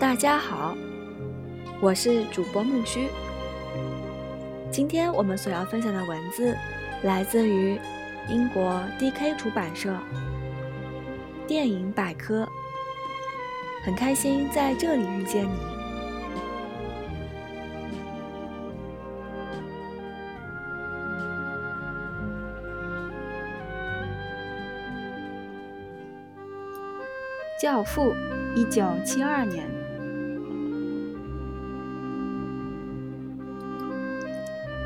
大家好，我是主播木须。今天我们所要分享的文字来自于英国 D.K 出版社《电影百科》，很开心在这里遇见你。《教父》，一九七二年。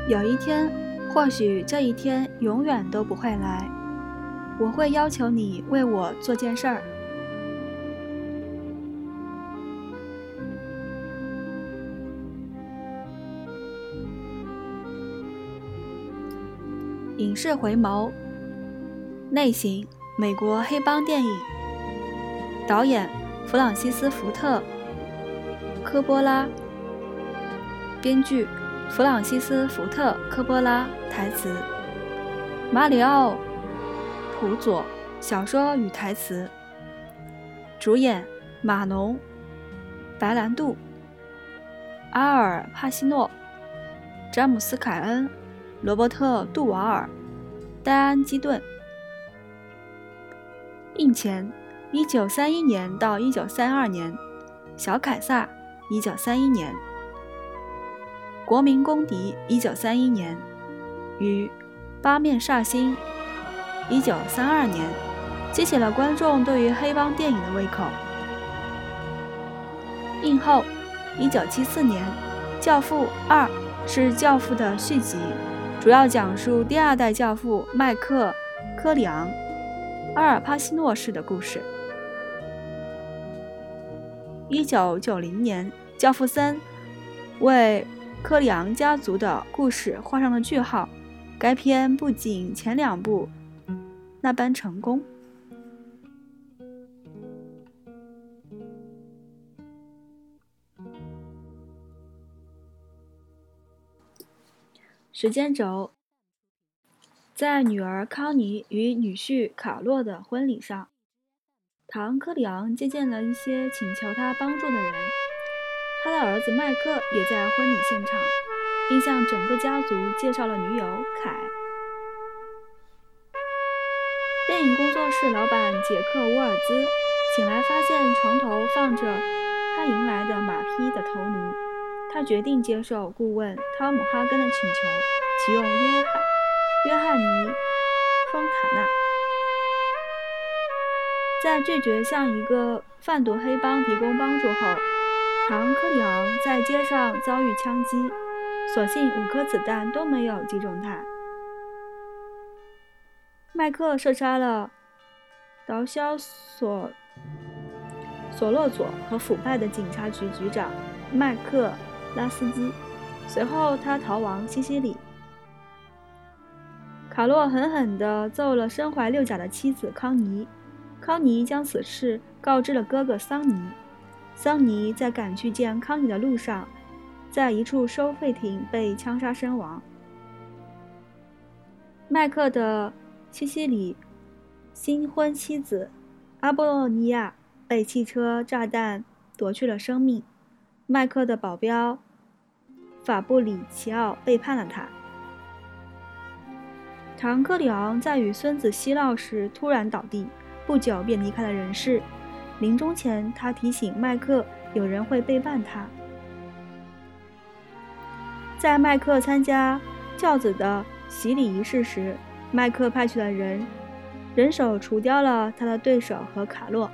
有一天，或许这一天永远都不会来，我会要求你为我做件事儿。影视回眸，类型：美国黑帮电影。导演弗朗西斯·福特·科波拉，编剧弗朗西斯·福特·科波拉，台词马里奥·普佐，小说与台词。主演马龙·白兰度、阿尔·帕西诺、詹姆斯·凯恩、罗伯特·杜瓦尔、戴安·基顿。印前。一九三一年到一九三二年，小凯撒；一九三一年，国民公敌；一九三一年，与八面煞星；一九三二年，激起了观众对于黑帮电影的胃口。映后，一九七四年，《教父二》是《教父》的续集，主要讲述第二代教父麦克·科里昂·阿尔帕西诺式的故事。一九九零年，《教父三》为科里昂家族的故事画上了句号。该片不仅前两部那般成功。时间轴在女儿康妮与女婿卡洛的婚礼上。唐·科里昂接见了一些请求他帮助的人，他的儿子麦克也在婚礼现场，并向整个家族介绍了女友凯。电影工作室老板杰克·沃尔兹醒来发现床头放着他迎来的马匹的头颅，他决定接受顾问汤姆·哈根的请求，启用约翰·约翰尼·丰塔纳。在拒绝向一个贩毒黑帮提供帮助后，唐·科里昂在街上遭遇枪击，所幸五颗子弹都没有击中他。麦克射杀了毒枭索索洛佐和腐败的警察局局长麦克拉斯基，随后他逃亡西西里。卡洛狠狠地揍了身怀六甲的妻子康妮。康妮将此事告知了哥哥桑尼。桑尼在赶去见康妮的路上，在一处收费亭被枪杀身亡。麦克的西西里新婚妻子阿波罗尼亚被汽车炸弹夺去了生命。麦克的保镖法布里奇奥背叛了他。唐·克里昂在与孙子嬉闹时突然倒地。不久便离开了人世。临终前，他提醒麦克，有人会背叛他。在麦克参加教子的洗礼仪式时，麦克派去的人人手除掉了他的对手和卡洛。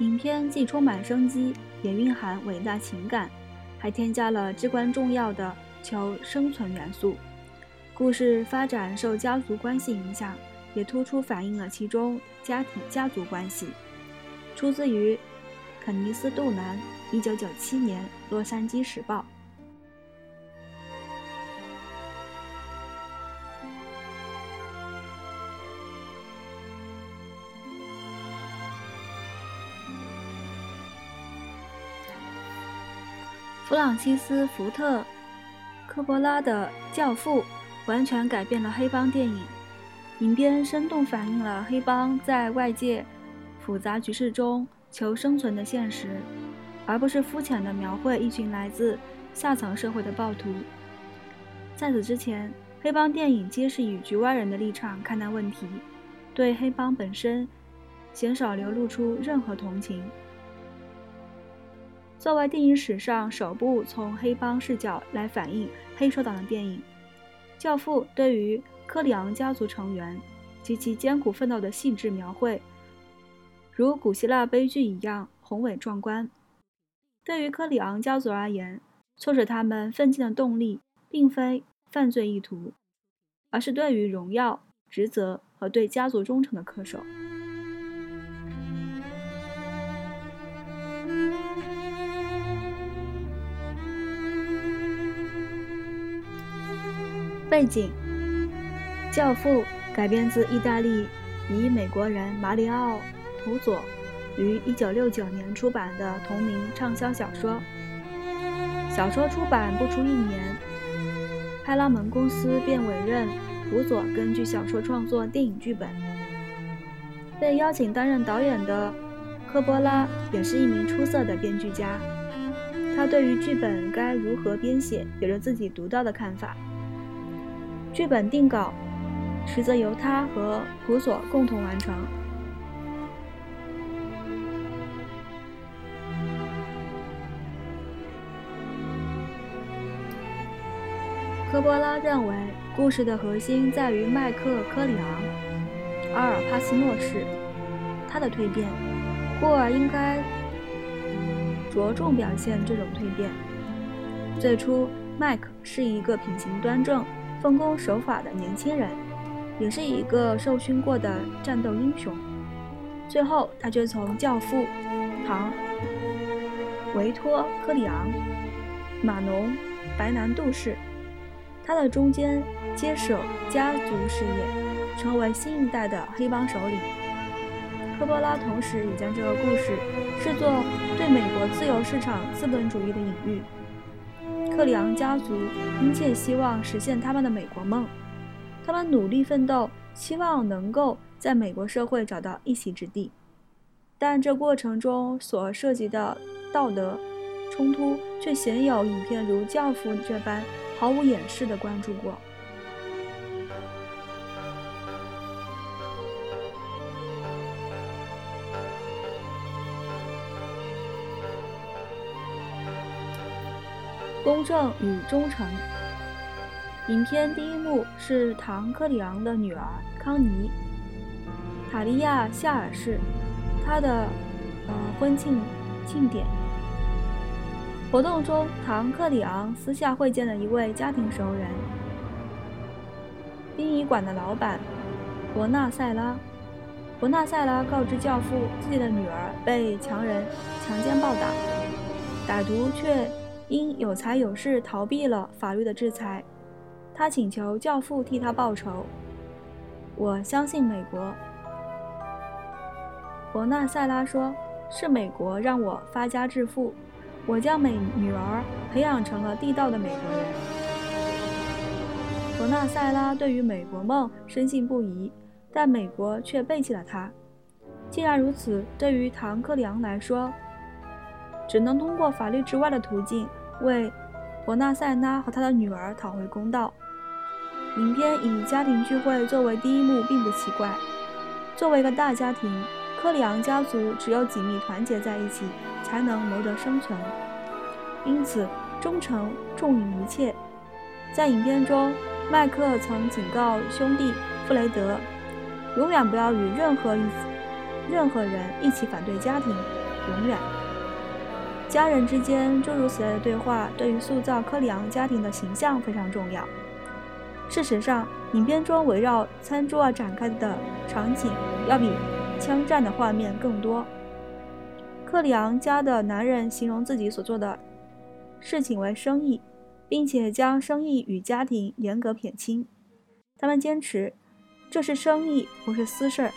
影片既充满生机。也蕴含伟大情感，还添加了至关重要的求生存元素。故事发展受家族关系影响，也突出反映了其中家庭家族关系。出自于肯尼斯·杜南，一九九七年《洛杉矶时报》。弗朗西斯·福特·科波拉的《教父》完全改变了黑帮电影，影片生动反映了黑帮在外界复杂局势中求生存的现实，而不是肤浅的描绘一群来自下层社会的暴徒。在此之前，黑帮电影皆是以局外人的立场看待问题，对黑帮本身鲜少流露出任何同情。作为电影史上首部从黑帮视角来反映黑手党的电影，《教父》对于科里昂家族成员及其艰苦奋斗的细致描绘，如古希腊悲剧一样宏伟壮观。对于科里昂家族而言，促使他们奋进的动力，并非犯罪意图，而是对于荣耀、职责和对家族忠诚的恪守。背景：《教父》改编自意大利以美国人马里奥·图佐于1969年出版的同名畅销小说。小说出版不出一年，派拉蒙公司便委任图佐根据小说创作电影剧本。被邀请担任导演的科波拉也是一名出色的编剧家，他对于剧本该如何编写有着自己独到的看法。剧本定稿，实则由他和普索共同完成。科波拉认为，故事的核心在于麦克科里昂·阿尔帕斯诺氏，他的蜕变，故而应该着重表现这种蜕变。最初，麦克是一个品行端正。奉公守法的年轻人，也是一个受训过的战斗英雄。最后，他却从教父唐维托科里昂、马农白南杜氏，他的中间接手家族事业，成为新一代的黑帮首领。科波拉同时也将这个故事视作对美国自由市场资本主义的隐喻。特里昂家族殷切希望实现他们的美国梦，他们努力奋斗，希望能够在美国社会找到一席之地。但这过程中所涉及的道德冲突，却鲜有影片如《教父》这般毫无掩饰的关注过。公正与忠诚。影片第一幕是唐·克里昂的女儿康妮·塔利亚·夏尔氏，她的呃婚庆庆典活动中，唐·克里昂私下会见了一位家庭熟人——殡仪馆的老板伯纳塞拉。伯纳塞拉告知教父，自己的女儿被强人强奸暴打，歹徒却。因有财有势逃避了法律的制裁，他请求教父替他报仇。我相信美国，伯纳塞拉说：“是美国让我发家致富，我将美女儿培养成了地道的美国人。”伯纳塞拉对于美国梦深信不疑，但美国却背弃了他。既然如此，对于唐克里昂来说，只能通过法律之外的途径。为伯纳塞拉和他的女儿讨回公道。影片以家庭聚会作为第一幕，并不奇怪。作为一个大家庭，科里昂家族只有紧密团结在一起，才能谋得生存。因此，忠诚重于一切。在影片中，麦克曾警告兄弟弗雷德，永远不要与任何一任何人一起反对家庭，永远。家人之间诸如此类的对话，对于塑造科里昂家庭的形象非常重要。事实上，影片中围绕餐桌而展开的场景，要比枪战的画面更多。克里昂家的男人形容自己所做的事情为生意，并且将生意与家庭严格撇清。他们坚持这是生意，不是私事儿。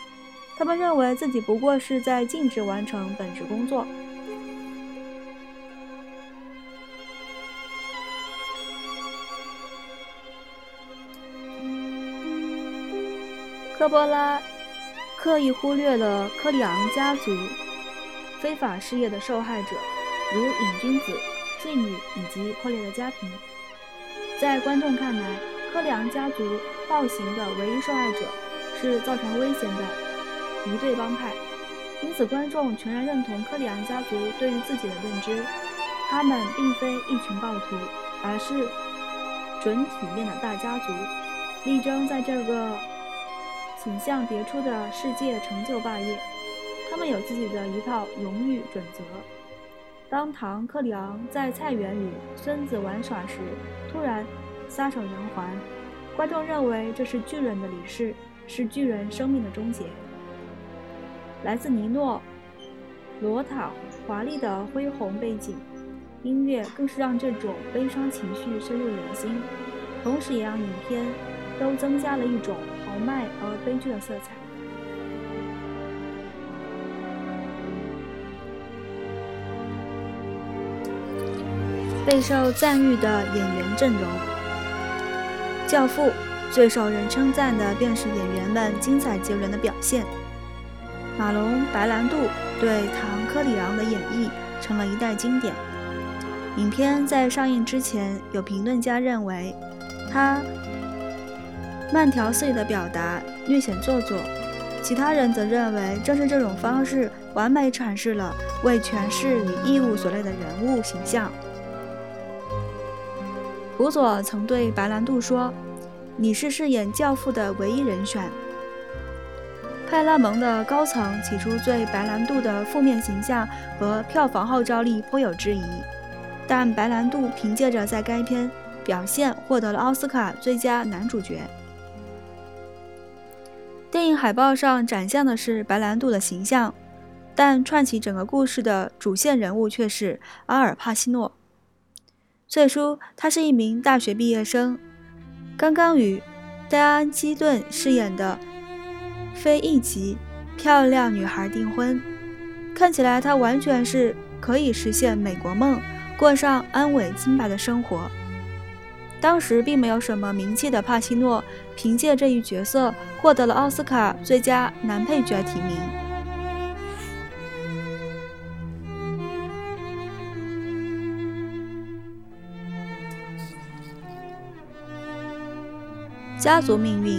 他们认为自己不过是在尽职完成本职工作。科波拉刻意忽略了科里昂家族非法事业的受害者，如瘾君子、妓女以及破裂的家庭。在观众看来，科里昂家族暴行的唯一受害者是造成危险的一对帮派，因此观众全然认同科里昂家族对于自己的认知：他们并非一群暴徒，而是准体面的大家族，力争在这个形象迭出的世界成就霸业。他们有自己的一套荣誉准则。当唐·克里昂在菜园与孙子玩耍时，突然撒手人寰，观众认为这是巨人的离世，是巨人生命的终结。来自尼诺·罗塔华丽的恢宏背景音乐，更是让这种悲伤情绪深入人心，同时也让影片都增加了一种豪迈而悲剧的色彩。备受赞誉的演员阵容，《教父》最受人称赞的便是演员们精彩绝伦的表现。马龙·白兰度对唐·科里昂的演绎成了一代经典。影片在上映之前，有评论家认为他慢条斯理的表达略显做作，其他人则认为正是这种方式完美阐释了为权势与义务所累的人物形象。辅佐曾对白兰度说：“你是饰演教父的唯一人选。”派拉蒙的高层起初对白兰度的负面形象和票房号召力颇有质疑，但白兰度凭借着在该片表现获得了奥斯卡最佳男主角。电影海报上展现的是白兰度的形象，但串起整个故事的主线人物却是阿尔帕西诺。最初，他是一名大学毕业生，刚刚与戴安·基顿饰演的非一级漂亮女孩订婚。看起来，他完全是可以实现美国梦，过上安稳清白的生活。当时并没有什么名气的帕西诺，凭借这一角色获得了奥斯卡最佳男配角提名。家族命运，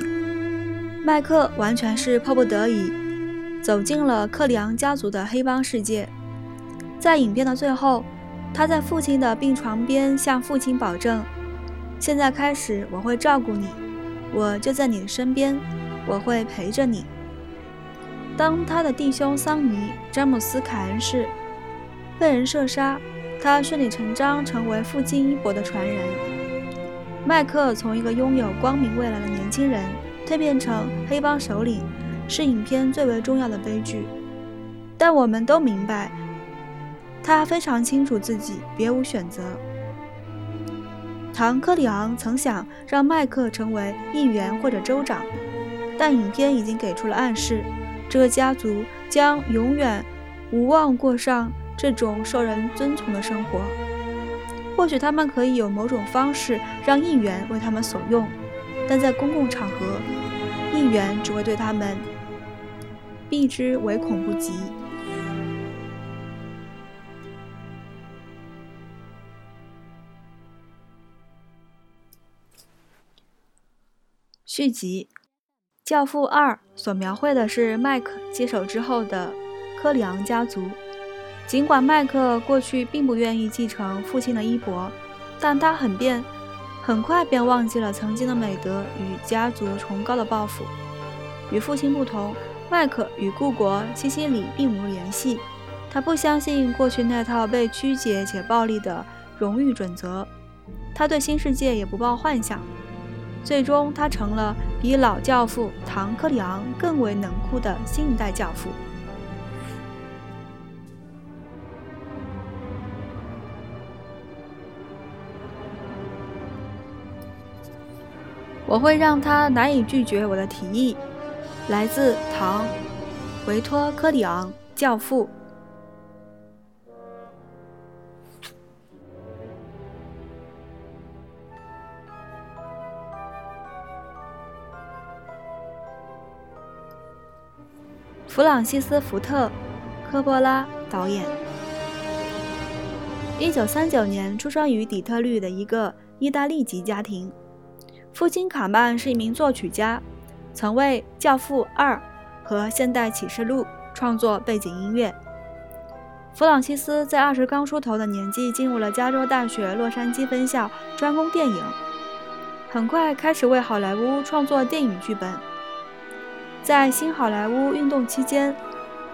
麦克完全是迫不得已走进了克里昂家族的黑帮世界。在影片的最后，他在父亲的病床边向父亲保证：“现在开始，我会照顾你，我就在你的身边，我会陪着你。”当他的弟兄桑尼·詹姆斯·凯恩士被人射杀，他顺理成章成为父亲衣钵的传人。麦克从一个拥有光明未来的年轻人蜕变成黑帮首领，是影片最为重要的悲剧。但我们都明白，他非常清楚自己别无选择。唐·克里昂曾想让麦克成为议员或者州长，但影片已经给出了暗示：这个家族将永远无望过上这种受人尊崇的生活。或许他们可以有某种方式让议员为他们所用，但在公共场合，议员只会对他们避之唯恐不及。续集《教父二》所描绘的是麦克接手之后的科里昂家族。尽管麦克过去并不愿意继承父亲的衣钵，但他很便很快便忘记了曾经的美德与家族崇高的抱负。与父亲不同，麦克与故国西西里并无联系。他不相信过去那套被曲解且暴力的荣誉准则，他对新世界也不抱幻想。最终，他成了比老教父唐·克里昂更为冷酷的新一代教父。我会让他难以拒绝我的提议。来自唐·维托·科里昂，教父。弗朗西斯·福特·科波拉导演。一九三九年出生于底特律的一个意大利籍家庭，父亲卡曼是一名作曲家，曾为《教父二》和《现代启示录》创作背景音乐。弗朗西斯在二十刚出头的年纪进入了加州大学洛杉矶分校，专攻电影，很快开始为好莱坞创作电影剧本。在新好莱坞运动期间。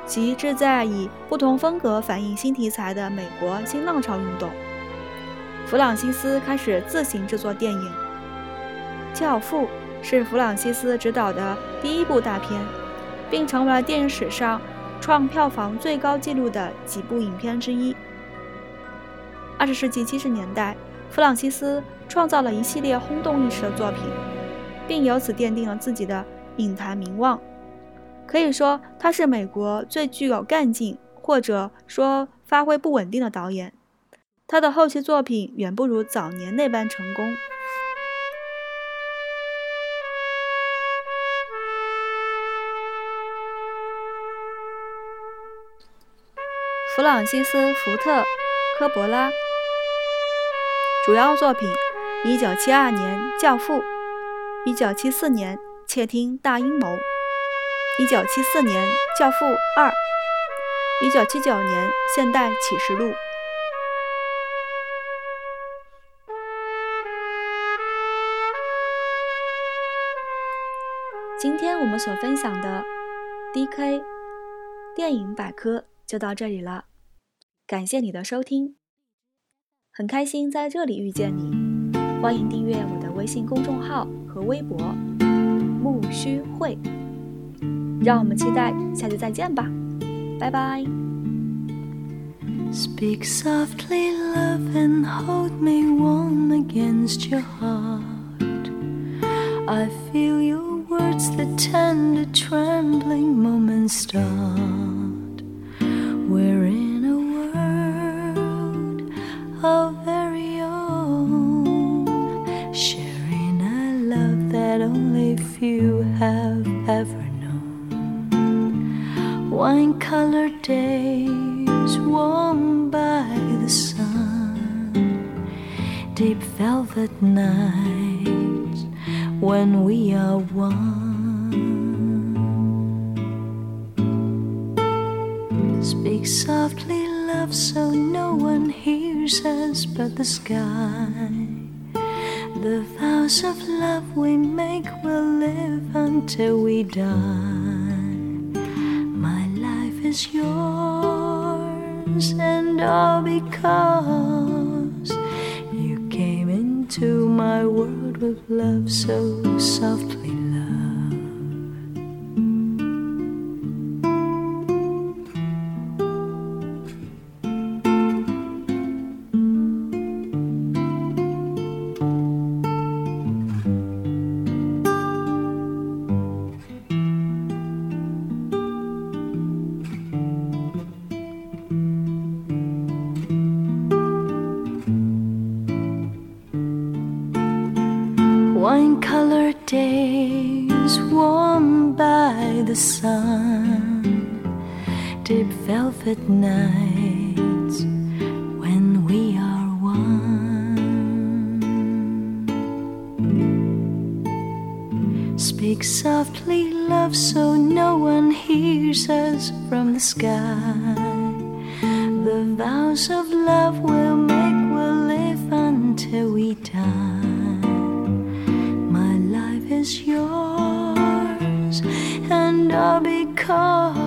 即志在以不同风格反映新题材的美国新浪潮运动。弗朗西斯开始自行制作电影，《教父》是弗朗西斯执导的第一部大片，并成为了电影史上创票房最高纪录的几部影片之一。二十世纪七十年代，弗朗西斯创造了一系列轰动一时的作品，并由此奠定了自己的影坛名望。可以说，他是美国最具有干劲，或者说发挥不稳定的导演。他的后期作品远不如早年那般成功。弗朗西斯·福特·科博拉主要作品：1972年《教父》，1974年《窃听大阴谋》。一九七四年，《教父二》；一九七九年，《现代启示录》。今天我们所分享的 DK 电影百科就到这里了，感谢你的收听，很开心在这里遇见你，欢迎订阅我的微信公众号和微博。木须会。让我们期待下次再见吧，拜拜。Speak softly, love, and hold me warm against your heart. I feel your words, the tender, trembling moments start. Colored days warm by the sun, deep velvet nights when we are one. Speak softly, love, so no one hears us but the sky. The vows of love we make will live until we die is yours, and all because you came into my world with love so softly. Velvet nights when we are one. Speak softly, love, so no one hears us from the sky. The vows of love we'll make we'll live until we die My life is yours, and all because.